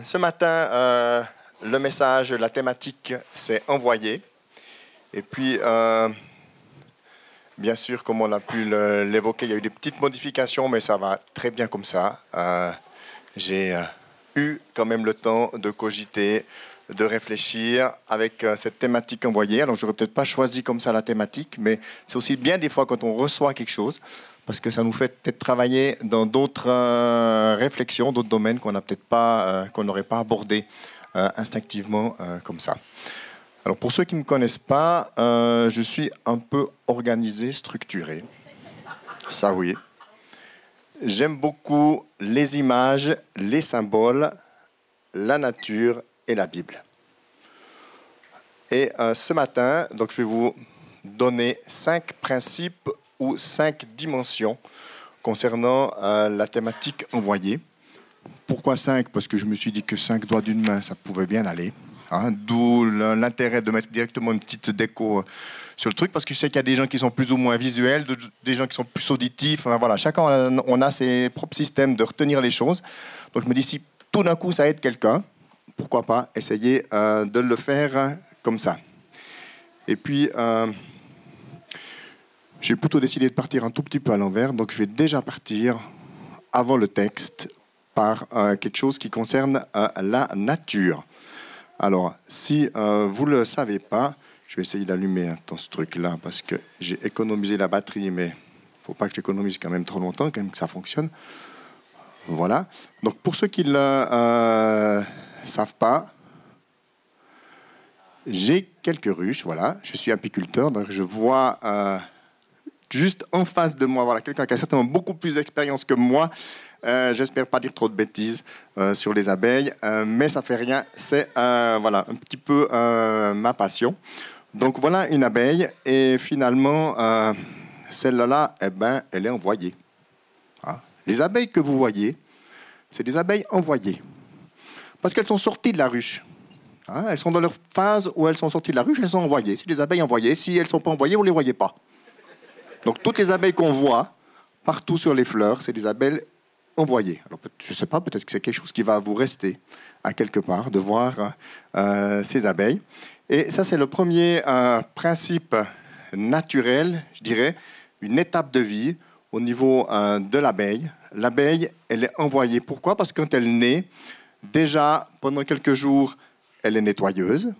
Ce matin, euh, le message, la thématique, c'est envoyé. Et puis, euh, bien sûr, comme on a pu l'évoquer, il y a eu des petites modifications, mais ça va très bien comme ça. Euh, j'ai eu quand même le temps de cogiter, de réfléchir avec cette thématique envoyée. Alors, je n'aurais peut-être pas choisi comme ça la thématique, mais c'est aussi bien des fois quand on reçoit quelque chose, parce que ça nous fait peut-être travailler dans d'autres euh, réflexions, d'autres domaines qu'on n'a peut-être pas, euh, qu'on n'aurait pas abordé euh, instinctivement comme ça. Alors pour ceux qui ne me connaissent pas, je suis un peu organisé, structuré. Ça oui. J'aime beaucoup les images, les symboles, la nature et la Bible. Et ce matin, donc je vais vous donner cinq principes ou cinq dimensions concernant euh, la thématique envoyée. Pourquoi cinq? Parce que je me suis dit que cinq doigts d'une main, ça pouvait bien aller. Hein. D'où l'intérêt de mettre directement une petite déco euh, sur le truc, parce que je sais qu'il y a des gens qui sont plus ou moins visuels, des gens qui sont plus auditifs. voilà, chacun on a ses propres systèmes de retenir les choses. Donc je me dis si tout d'un coup ça aide quelqu'un, pourquoi pas essayer euh, de le faire comme ça. Et puis j'ai plutôt décidé de partir un tout petit peu à l'envers, donc je vais déjà partir avant le texte par euh, quelque chose qui concerne euh, la nature. Alors, si euh, vous ne le savez pas, je vais essayer d'allumer ce truc-là parce que j'ai économisé la batterie, mais il ne faut pas que j'économise quand même trop longtemps, quand même que ça fonctionne. Voilà. Donc, pour ceux qui ne le savent pas, j'ai quelques ruches, voilà. Je suis apiculteur, donc je vois juste en face de moi, voilà, quelqu'un qui a certainement beaucoup plus d'expérience que moi. Euh, J'espère pas dire trop de bêtises euh, sur les abeilles, euh, mais ça fait rien. C'est voilà un petit peu ma passion. Donc voilà une abeille et finalement celle-là, eh ben, elle est envoyée. Ah. Les abeilles que vous voyez, c'est des abeilles envoyées parce qu'elles sont sorties de la ruche. Ah, elles sont dans leur phase où elles sont sorties de la ruche, elles sont envoyées. C'est des abeilles envoyées. Si elles ne sont pas envoyées, vous ne les voyez pas. Donc toutes les abeilles qu'on voit partout sur les fleurs, c'est des abeilles envoyées. Je ne sais pas, peut-être que c'est quelque chose qui va vous rester à quelque part, de voir euh, ces abeilles. Et ça, c'est le premier euh, principe naturel, je dirais, une étape de vie au niveau euh, de l'abeille. L'abeille, elle est envoyée. Pourquoi? Parce que quand elle naît, déjà, pendant quelques jours, elle est nettoyeuse.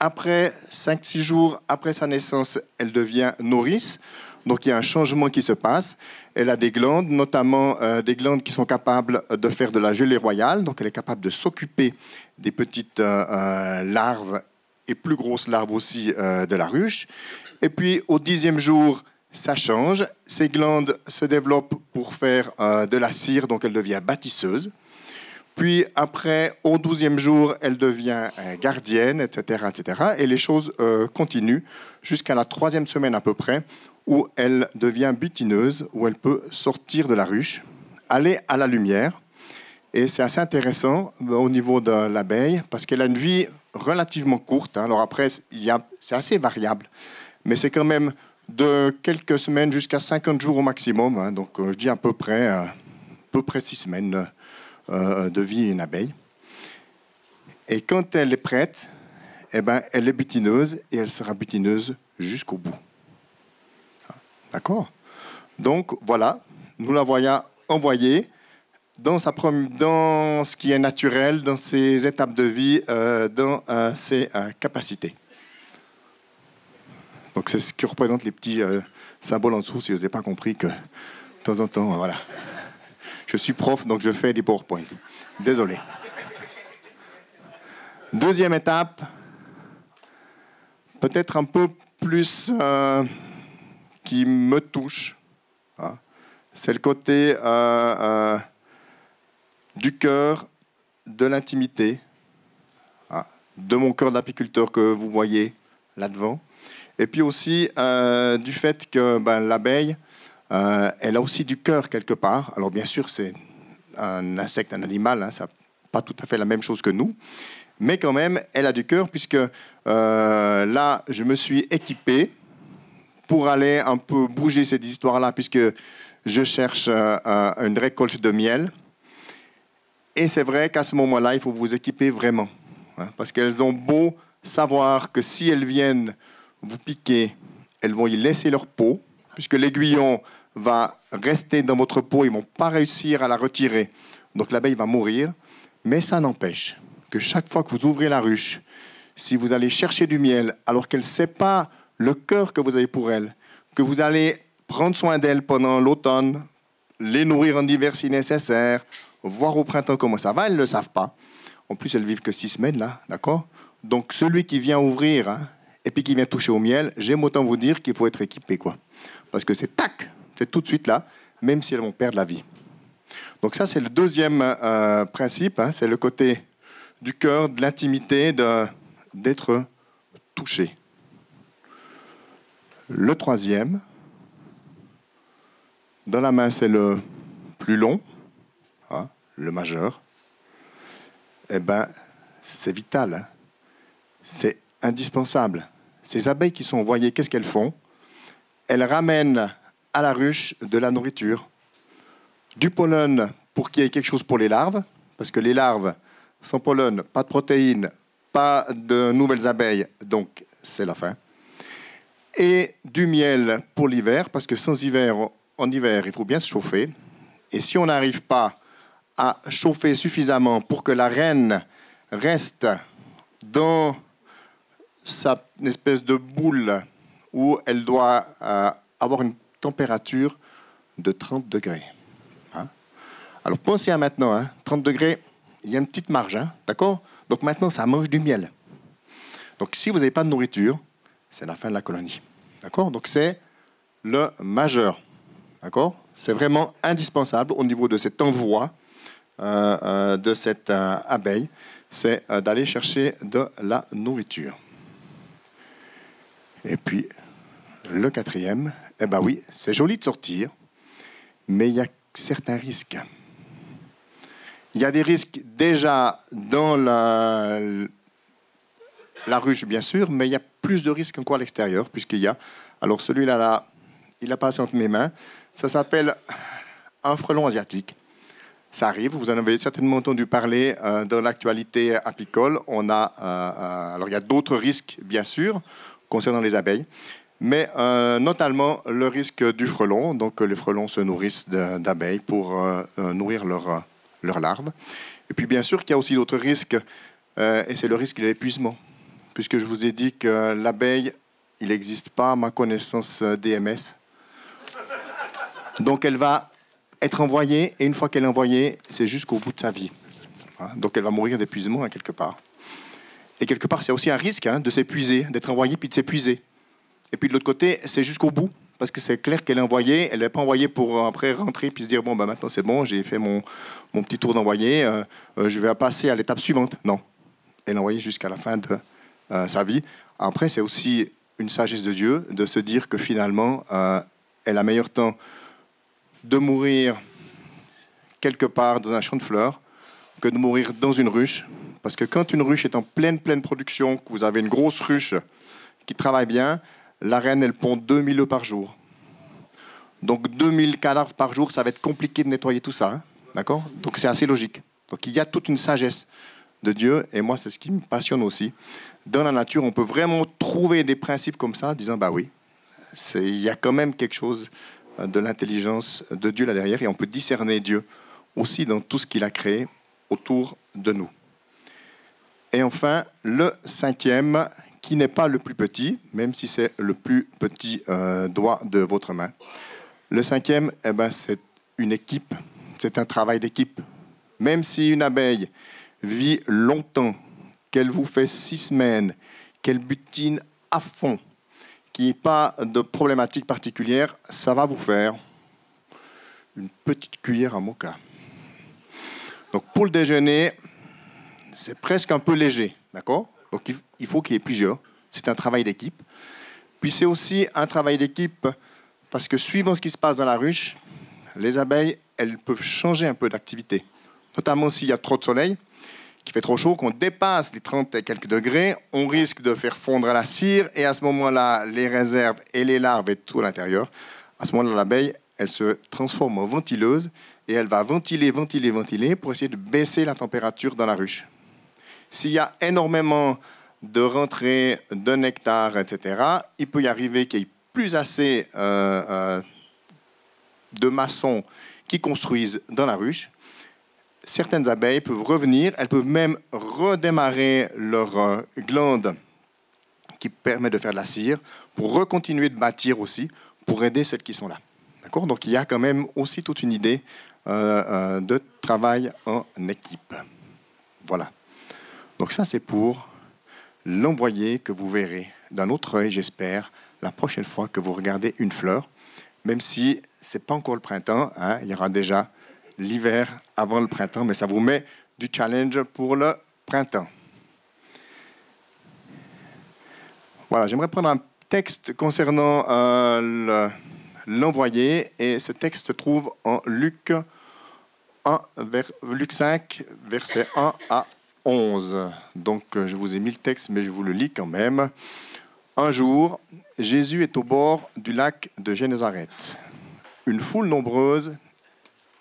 Après 5-6 jours après sa naissance, elle devient nourrice. Donc il y a un changement qui se passe. Elle a des glandes, notamment euh, des glandes qui sont capables de faire de la gelée royale. Donc elle est capable de s'occuper des petites euh, euh, larves et plus grosses larves aussi de la ruche. Et puis au dixième jour, ça change. Ces glandes se développent pour faire de la cire, donc elle devient bâtisseuse. Puis après, au douzième jour, elle devient gardienne, etc., etc. Et les choses continuent jusqu'à la troisième semaine à peu près, où elle devient butineuse, où elle peut sortir de la ruche, aller à la lumière. Et c'est assez intéressant euh, au niveau de l'abeille, parce qu'elle a une vie relativement courte. Hein. Alors après, c'est assez variable, mais c'est quand même de quelques semaines jusqu'à 50 jours au maximum. Hein. Donc euh, je dis à peu près, euh, à peu près 6 semaines de vie une abeille. Et quand elle est prête, eh ben, elle est butineuse et elle sera butineuse jusqu'au bout. D'accord? Donc voilà, nous la voyons envoyée dans, sa, dans ce qui est naturel, dans ses étapes de vie, euh, dans euh, ses euh, capacités. Donc c'est ce qui représente les petits symboles en dessous, si vous n'avez pas compris que de temps en temps, voilà. Je suis prof, donc je fais des PowerPoint. Désolé. Deuxième étape, peut-être un peu plus qui me touche. Hein. C'est le côté euh, euh, du cœur, de l'intimité, hein, de mon cœur d'apiculteur que vous voyez là devant. Et puis aussi euh, du fait que ben, l'abeille, elle a aussi du cœur quelque part. Alors bien sûr, c'est un insecte, un animal, hein, ça pas tout à fait la même chose que nous. Mais quand même, elle a du cœur puisque là, je me suis équipé pour aller un peu bouger cette histoire-là, puisque je cherche euh, euh, une récolte de miel. Et c'est vrai qu'à ce moment-là, il faut vous équiper vraiment. Hein, parce qu'elles ont beau savoir que si elles viennent vous piquer, elles vont y laisser leur peau, puisque l'aiguillon va rester dans votre peau, ils ne vont pas réussir à la retirer. Donc l'abeille va mourir, mais ça n'empêche que chaque fois que vous ouvrez la ruche, si vous allez chercher du miel alors qu'elle ne sait pas le cœur que vous avez pour elle, que vous allez prendre soin d'elle pendant l'automne, les nourrir en hiver si nécessaire, voir au printemps comment ça va, elles ne le savent pas. En plus, elles vivent que six semaines là, d'accord? Donc celui qui vient ouvrir hein, et puis qui vient toucher au miel, j'aime autant vous dire qu'il faut être équipé, quoi. Parce que c'est tac, c'est tout de suite là, même si elles vont perdre la vie. Donc ça, c'est le deuxième euh, principe, hein, c'est le côté du cœur, de l'intimité, d'être touché. Le troisième, dans la main, c'est le plus long, hein, le majeur. Eh bien, c'est vital, hein. c'est indispensable. Ces abeilles qui sont envoyées, qu'est-ce qu'elles font? Elles ramènent à la ruche de la nourriture, du pollen pour qu'il y ait quelque chose pour les larves, parce que les larves, sans pollen, pas de protéines, pas de nouvelles abeilles, donc c'est la fin. Et du miel pour l'hiver, parce que sans hiver, en hiver, il faut bien se chauffer. Et si on n'arrive pas à chauffer suffisamment pour que la reine reste dans sa espèce de boule où elle doit euh, avoir une température de 30 degrés. Hein. Alors pensez à maintenant, 30 hein. degrés, il y a une petite marge, hein, d'accord? Donc maintenant, ça mange du miel. Donc si vous n'avez pas de nourriture, c'est la fin de la colonie. D'accord? Donc c'est le majeur. D'accord? C'est vraiment indispensable au niveau de cet envoi euh, euh, de cette abeille, c'est d'aller chercher de la nourriture. Et puis, le quatrième, eh bien oui, c'est joli de sortir, mais il y a certains risques. Il y a des risques déjà dans la, ruche, bien sûr, mais il y a plus de risques encore à l'extérieur, puisqu'il y a. Alors celui-là, là, il a passé entre mes mains. Ça s'appelle un frelon asiatique. Ça arrive, vous en avez certainement entendu parler euh, dans l'actualité apicole. On a, euh, euh, alors il y a d'autres risques, bien sûr, concernant les abeilles, mais notamment le risque du frelon. Donc les frelons se nourrissent d'abeilles pour nourrir leurs leur larves. Et puis bien sûr qu'il y a aussi d'autres risques, et c'est le risque de l'épuisement, puisque je vous ai dit que l'abeille, il n'existe pas, à ma connaissance, DMS. Donc elle va être envoyée, et une fois qu'elle est envoyée, c'est jusqu'au bout de sa vie. Donc elle va mourir d'épuisement hein, quelque part. Et quelque part, c'est aussi un risque hein, de s'épuiser, d'être envoyée puis de s'épuiser. Et puis de l'autre côté, c'est jusqu'au bout, parce que c'est clair qu'elle est envoyée, elle n'est pas envoyée pour euh, après rentrer puis se dire bon, bah, maintenant c'est bon, j'ai fait mon, mon, petit tour d'envoyé, euh, euh, je vais passer à l'étape suivante. Non, elle est envoyée jusqu'à la fin de sa vie. Après, c'est aussi une sagesse de Dieu de se dire que finalement, elle a meilleur temps de mourir quelque part dans un champ de fleurs que de mourir dans une ruche. Parce que quand une ruche est en pleine, pleine production, que vous avez une grosse ruche qui travaille bien, la reine, elle pond 2000 œufs par jour. Donc 2000 cadavres par jour, ça va être compliqué de nettoyer tout ça. Hein. D'accord? Donc c'est assez logique. Donc il y a toute une sagesse de Dieu, et moi c'est ce qui me passionne aussi. Dans la nature, on peut vraiment trouver des principes comme ça, disant, bah oui, il y a quand même quelque chose de l'intelligence de Dieu là derrière et on peut discerner Dieu aussi dans tout ce qu'il a créé autour de nous. Et enfin, le cinquième, qui n'est pas le plus petit, même si c'est le plus petit euh, doigt de votre main. Le cinquième, eh ben, c'est une équipe, c'est un travail d'équipe. Même si une abeille vit longtemps, qu'elle vous fait six semaines, qu'elle butine à fond, qui n'est pas de problématique particulière, ça va vous faire une petite cuillère à mocha. Donc pour le déjeuner, c'est presque un peu léger, d'accord? Donc il faut qu'il y ait plusieurs. C'est un travail d'équipe. Puis c'est aussi un travail d'équipe parce que suivant ce qui se passe dans la ruche, les abeilles, elles peuvent changer un peu d'activité, notamment s'il y a trop de soleil qui fait trop chaud, qu'on dépasse les 30 et quelques degrés, on risque de faire fondre la cire et à ce moment-là, les réserves et les larves et tout à l'intérieur, à ce moment-là, l'abeille, elle se transforme en ventileuse et elle va ventiler, ventiler, ventiler pour essayer de baisser la température dans la ruche. S'il y a énormément de rentrées de nectar, etc., il peut y arriver qu'il n'y ait plus assez euh, euh, de maçons qui construisent dans la ruche. Certaines abeilles peuvent revenir, elles peuvent même redémarrer leur euh, glande qui permet de faire de la cire pour recontinuer de bâtir aussi, pour aider celles qui sont là. D'accord? Donc il y a quand même aussi toute une idée de travail en équipe. Voilà. Donc ça c'est pour l'envoyer que vous verrez d'un autre œil, j'espère, la prochaine fois que vous regardez une fleur, même si ce n'est pas encore le printemps, hein, il y aura déjà l'hiver avant le printemps, mais ça vous met du challenge pour le printemps. Voilà, j'aimerais prendre un texte concernant euh, l'envoyé, et ce texte se trouve en Luc, 1, vers, Luc 5, versets 1 à 11. Donc euh, je vous ai mis le texte, mais je vous le lis quand même. Un jour, Jésus est au bord du lac de Génézareth. Une foule nombreuse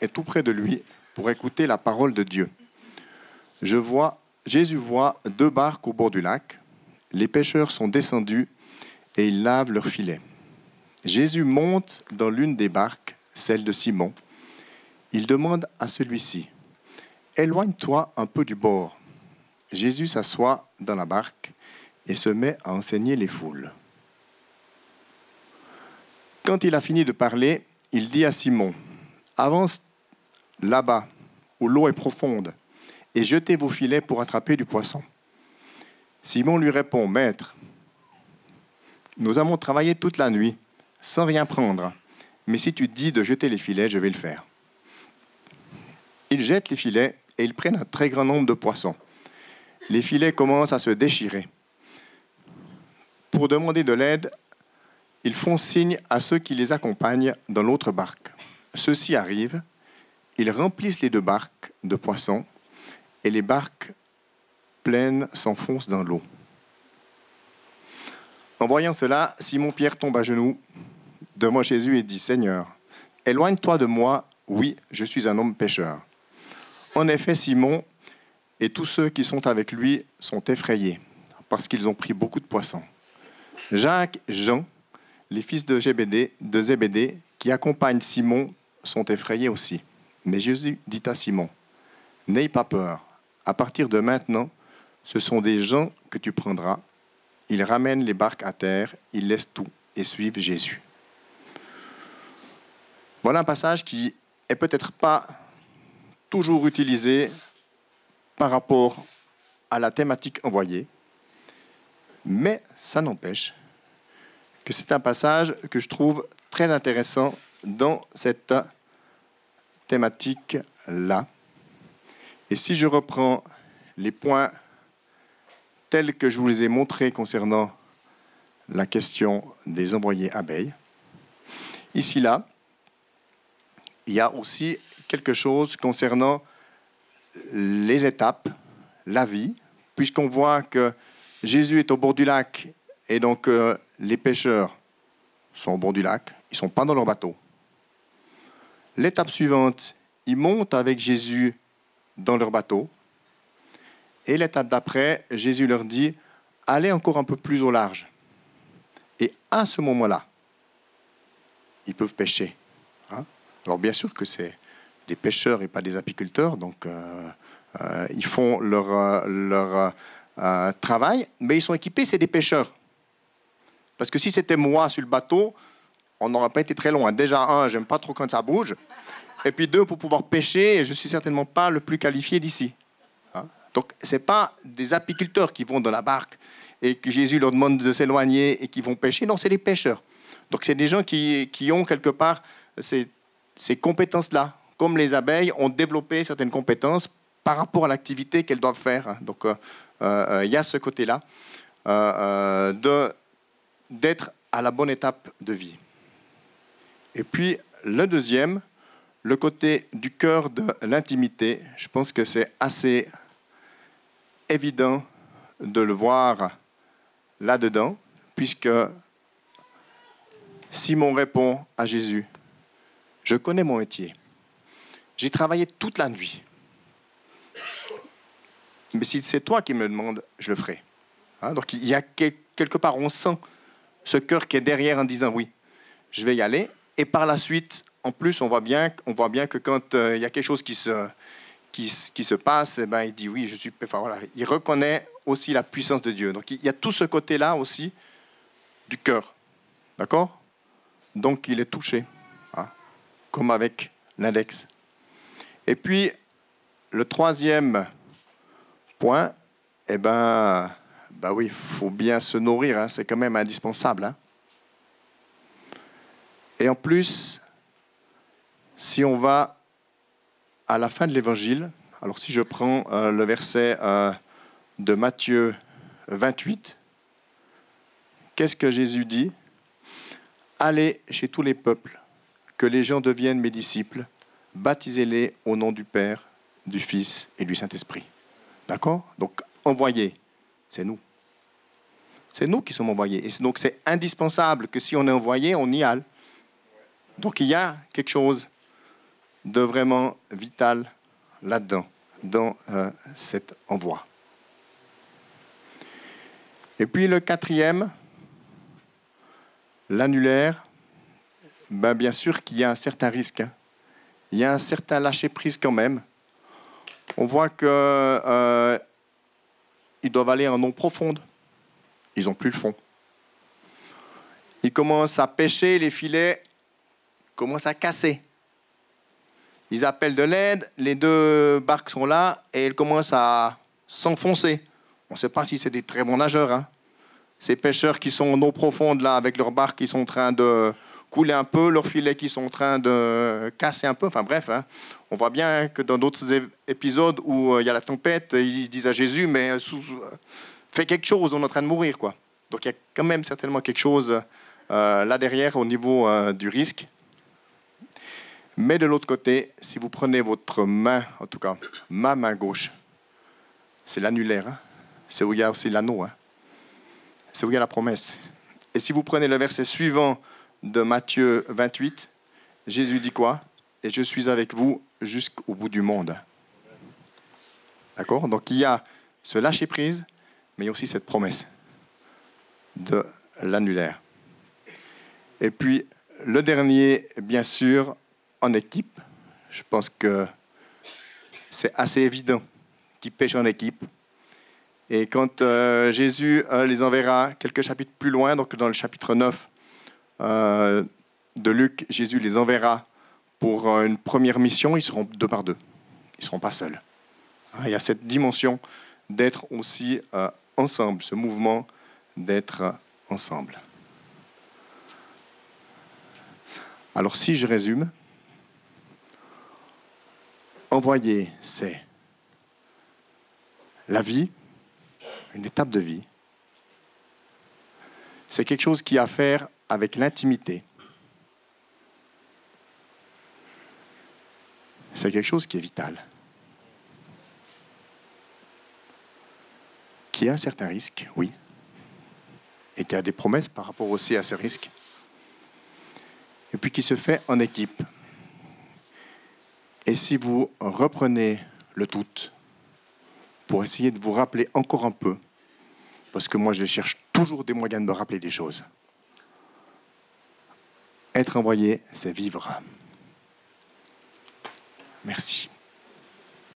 est tout près de lui pour écouter la parole de Dieu. Je Jésus voit deux barques au bord du lac. Les pêcheurs sont descendus et ils lavent leurs filets. Jésus monte dans l'une des barques, celle de Simon. Il demande à celui-ci, Éloigne-toi un peu du bord Jésus s'assoit dans la barque et se met à enseigner les foules. Quand il a fini de parler, il dit à Simon, Avance là-bas, où l'eau est profonde, et jetez vos filets pour attraper du poisson. Simon lui répond, Maître, nous avons travaillé toute la nuit sans rien prendre, mais si tu dis de jeter les filets, je vais le faire. Ils jettent les filets et ils prennent un très grand nombre de poissons les filets commencent à se déchirer. Pour demander de l'aide, ils font signe à ceux qui les accompagnent dans l'autre barque. Ceux-ci arrivent, ils remplissent les deux barques de poissons et les barques pleines s'enfoncent dans l'eau. En voyant cela, Simon-Pierre tombe à genoux devant Jésus et dit, Seigneur, éloigne-toi de moi, oui, je suis un homme pécheur. En effet, Simon et tous ceux qui sont avec lui sont effrayés parce qu'ils ont pris beaucoup de poissons. Jacques, Jean, les fils de Zébédée, de Zébédée, qui accompagnent Simon, sont effrayés aussi. Mais Jésus dit à Simon, N'aie pas peur, à partir de maintenant, ce sont des gens que tu prendras. Ils ramènent les barques à terre, ils laissent tout et suivent Jésus. Voilà un passage qui est peut-être pas toujours utilisé par rapport à la thématique envoyée, mais ça n'empêche que c'est un passage que je trouve très intéressant dans cette thématique-là. Et si je reprends les points tels que je vous les ai montrés concernant la question des envoyés abeilles, ici là, il y a aussi quelque chose concernant les étapes, la vie, puisqu'on voit que Jésus est au bord du lac et donc euh, les pêcheurs sont au bord du lac, ils ne sont pas dans leur bateau. L'étape suivante, ils montent avec Jésus dans leur bateau. Et l'étape d'après, Jésus leur dit, allez encore un peu plus au large. Et à ce moment-là, ils peuvent pêcher. Hein. Alors bien sûr que c'est des pêcheurs et pas des apiculteurs, donc euh, euh, ils font leur, euh, leur travail, mais ils sont équipés, c'est des pêcheurs. Parce que si c'était moi sur le bateau, on n'aurait pas été très loin. Déjà, un, j'aime pas trop quand ça bouge. Et puis deux, pour pouvoir pêcher, je suis certainement pas le plus qualifié d'ici. Hein? Donc, ce n'est pas des apiculteurs qui vont dans la barque et que Jésus leur demande de s'éloigner et qui vont pêcher. Non, c'est des pêcheurs. Donc, c'est des gens qui, qui, ont quelque part ces, ces compétences-là comme les abeilles, ont développé certaines compétences par rapport à l'activité qu'elles doivent faire. Donc, euh, euh, il y a ce côté-là euh, d'être à la bonne étape de vie. Et puis, le deuxième, le côté du cœur de l'intimité, je pense que c'est assez évident de le voir là-dedans, puisque Simon répond à Jésus, je connais mon métier J'ai travaillé toute la nuit. Mais si c'est toi qui me demandes, je le ferai. Hein, donc il y a quelque part, on sent ce cœur qui est derrière en disant oui, je vais y aller. Et par la suite, en plus, on voit bien, on voit bien que quand euh, il y a quelque chose qui se, qui, se passe, eh ben, il dit oui, je suis. Il reconnaît aussi la puissance de Dieu. Donc il y a tout ce côté-là aussi du cœur. D'accord? Donc il est touché, hein, comme avec l'index. Et puis, le troisième point, eh ben, bah oui, il faut bien se nourrir, hein, c'est quand même indispensable. Hein. Et en plus, si on va à la fin de l'évangile, alors si je prends euh, le verset euh, de Matthieu 28, qu'est-ce que Jésus dit? Allez chez tous les peuples, que les gens deviennent mes disciples, baptisez-les au nom du Père, du Fils et du Saint-Esprit. D'accord? Donc, envoyez, c'est nous. C'est nous qui sommes envoyés. Et donc, c'est indispensable que si on est envoyé, on y aille. Donc, il y a quelque chose de vraiment vital là-dedans, dans euh, cet envoi. Et puis le quatrième, l'annulaire, ben bien sûr qu'il y a un certain risque. Hein. Il y a un certain lâcher-prise quand même. On voit qu'ils euh, doivent aller en eau profonde. Ils n'ont plus le fond. Ils commencent à pêcher, les filets commencent à casser. Ils appellent de l'aide, les deux barques sont là et elles commencent à s'enfoncer. On ne sait pas si c'est des très bons nageurs. Hein. Ces pêcheurs qui sont en eau profonde là avec leurs barques qui sont en train de couler un peu, leurs filets qui sont en train de casser un peu. Enfin bref, hein. on voit bien que dans d'autres épisodes où euh, il y a la tempête, ils disent à Jésus, mais euh, fais quelque chose, on est en train de mourir. quoi. Donc il y a quand même certainement quelque chose euh, là derrière au niveau du risque. Mais de l'autre côté, si vous prenez votre main, en tout cas ma main gauche, c'est l'annulaire. Hein. c'est où il y a aussi l'anneau. Hein. c'est où il y a la promesse. Et si vous prenez le verset suivant de Matthieu 28, Jésus dit quoi? Et je suis avec vous jusqu'au bout du monde. D'accord? Donc il y a ce lâcher-prise, mais il y a aussi cette promesse de l'annulaire. Et puis le dernier, bien sûr, en équipe. Je pense que c'est assez évident qu'ils pêchent en équipe. Et quand euh, Jésus euh, les enverra quelques chapitres plus loin, donc dans le chapitre 9 euh, de Luc, Jésus les enverra pour une première mission, ils seront deux par deux. Ils ne seront pas seuls. Hein, il y a cette dimension d'être aussi ensemble, ce mouvement d'être ensemble. Alors si je résume, envoyer, c'est la vie, une étape de vie. C'est quelque chose qui a à faire avec l'intimité. C'est quelque chose qui est vital. Qui a un certain risque, oui. Et qui a des promesses par rapport aussi à ce risque. Et puis qui se fait en équipe. Et si vous reprenez le tout pour essayer de vous rappeler encore un peu, parce que moi je cherche toujours des moyens de me rappeler des choses, être envoyé, c'est vivre. Merci.